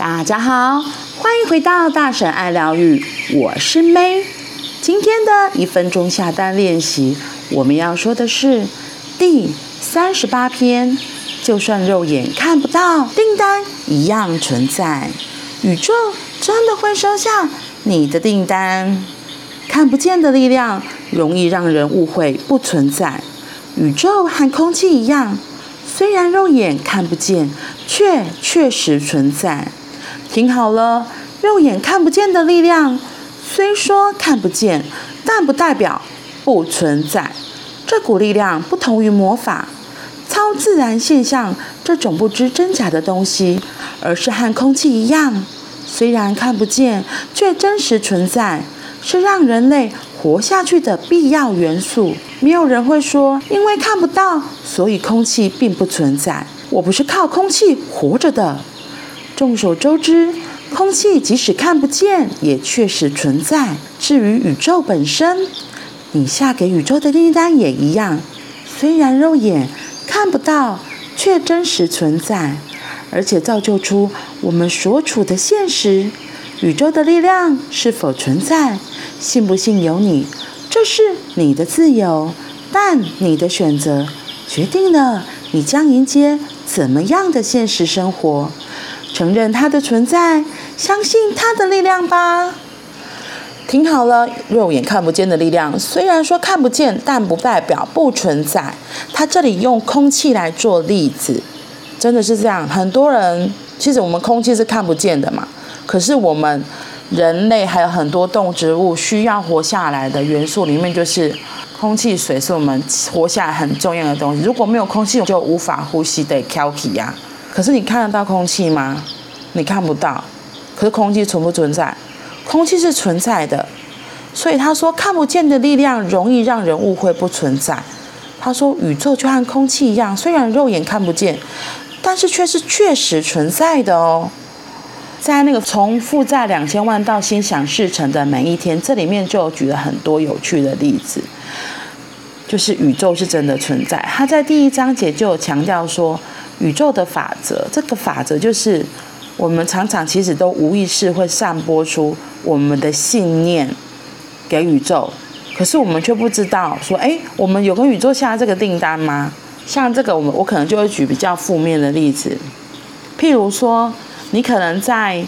大家好，欢迎回到大婶爱疗愈，我是 May。今天的一分钟下单练习，我们要说的是第三十八篇。就算肉眼看不到，订单一样存在。宇宙真的会收下你的订单。看不见的力量容易让人误会不存在。宇宙和空气一样，虽然肉眼看不见，却确实存在。听好了，肉眼看不见的力量，虽说看不见，但不代表不存在。这股力量不同于魔法、超自然现象这种不知真假的东西，而是和空气一样，虽然看不见，却真实存在，是让人类活下去的必要元素。没有人会说，因为看不到，所以空气并不存在。我不是靠空气活着的。众所周知，空气即使看不见，也确实存在。至于宇宙本身，你下给宇宙的订单也一样，虽然肉眼看不到，却真实存在，而且造就出我们所处的现实。宇宙的力量是否存在，信不信由你，这是你的自由，但你的选择决定了你将迎接怎么样的现实生活。承认它的存在，相信它的力量吧。听好了，肉眼看不见的力量，虽然说看不见，但不代表不存在。它这里用空气来做例子，真的是这样。很多人其实我们空气是看不见的嘛，可是我们人类还有很多动植物需要活下来的元素里面，就是空气、水是我们活下来很重要的东西。如果没有空气，我就无法呼吸的。挑剔呀。可是你看得到空气吗？你看不到。可是空气存不存在？空气是存在的。所以他说，看不见的力量容易让人误会不存在。他说，宇宙就和空气一样，虽然肉眼看不见，但是却是确实存在的哦。在那个从负债两千万到心想事成的每一天，这里面就举了很多有趣的例子，就是宇宙是真的存在。他在第一章节就有强调说。宇宙的法则，这个法则就是我们常常其实都无意识会散播出我们的信念给宇宙，可是我们却不知道说，哎，我们有跟宇宙下这个订单吗？像这个，我们我可能就会举比较负面的例子，譬如说，你可能在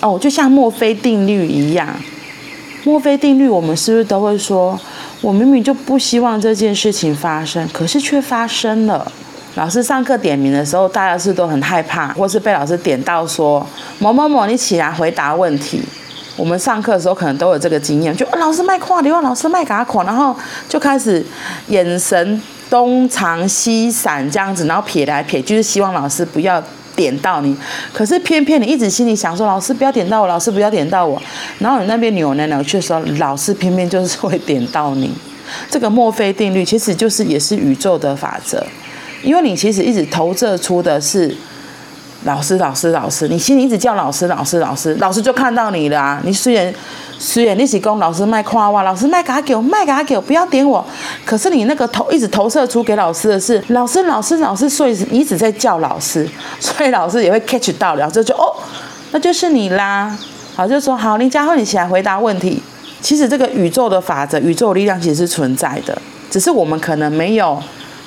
哦，就像墨菲定律一样，墨菲定律，我们是不是都会说，我明明就不希望这件事情发生，可是却发生了。老师上课点名的时候，大家是都很害怕，或是被老师点到说某某某，你起来回答问题。我们上课的时候可能都有这个经验，就老师麦跨流，老师麦嘎垮，然后就开始眼神东藏西闪这样子，然后撇来撇去，就是希望老师不要点到你。可是偏偏你一直心里想说，老师不要点到我，老师不要点到我。然后你那边扭来扭去的时候，老师偏偏就是会点到你。这个墨菲定律其实就是也是宇宙的法则。因为你其实一直投射出的是老师，老师，老师，你心里一直叫老师，老师，老师，老师就看到你了啊。你虽然虽然你是跟老师卖夸哇，老师卖嘎给我，卖嘎给我，不要点我。可是你那个投一直投射出给老师的是老师，老师，老师，所以你一直在叫老师，所以老师也会 catch 到，然后就就哦，那就是你啦。好，就说好，林佳慧，你起来回答问题。其实这个宇宙的法则，宇宙力量其实是存在的，只是我们可能没有。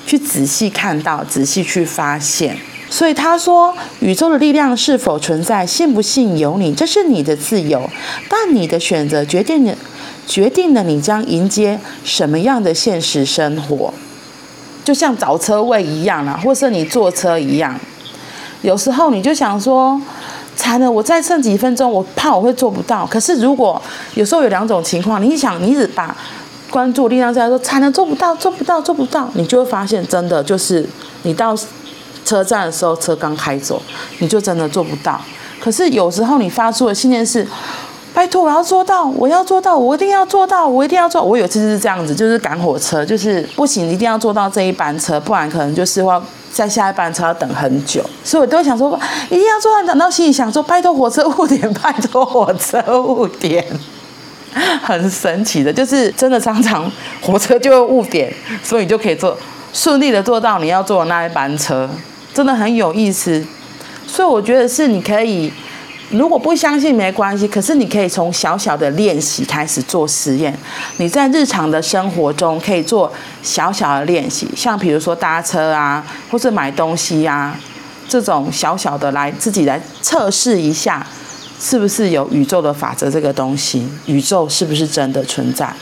去仔细看到，仔细去发现。所以他说，宇宙的力量是否存在，信不信由你，这是你的自由。但你的选择决定了，决定了你将迎接什么样的现实生活。就像找车位一样啦，或是你坐车一样。有时候你就想说，惨了，我再剩几分钟，我怕我会做不到。可是如果有时候有两种情况，你想，你只把。关注力量在说，才能做不到，做不到，做不到，你就会发现，真的就是你到车站的时候，车刚开走，你就真的做不到。可是有时候你发出的信念是，拜托，我要做到，我要做到，我一定要做到，我一定要做。我有次是这样子，就是赶火车，就是不行，一定要坐到这一班车，不然可能就是要在下一班车要等很久。所以我都会想说，一定要做到，等到心里想说，拜托火车误点，拜托火车误点。很神奇的，就是真的常常火车就会误点，所以你就可以坐顺利的坐到你要坐的那一班车，真的很有意思。所以我觉得是你可以如果不相信没关系，可是你可以从小小的练习开始做实验。你在日常的生活中可以做小小的练习，像比如说搭车啊，或是买东西啊，这种小小的来自己来测试一下，是不是有宇宙的法则这个东西，宇宙是不是真的存在？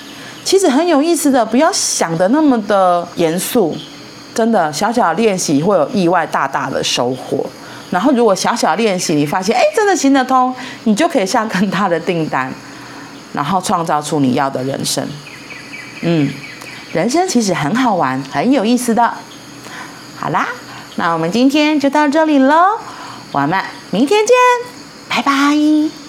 其实很有意思的，不要想得那么的严肃，真的小小练习会有意外大大的收获。然后，如果小小练习，你发现哎，真的行得通，你就可以下更大的订单，然后创造出你要的人生。嗯，人生其实很好玩，很有意思的。好啦，那我们今天就到这里喽，我们明天见，拜拜。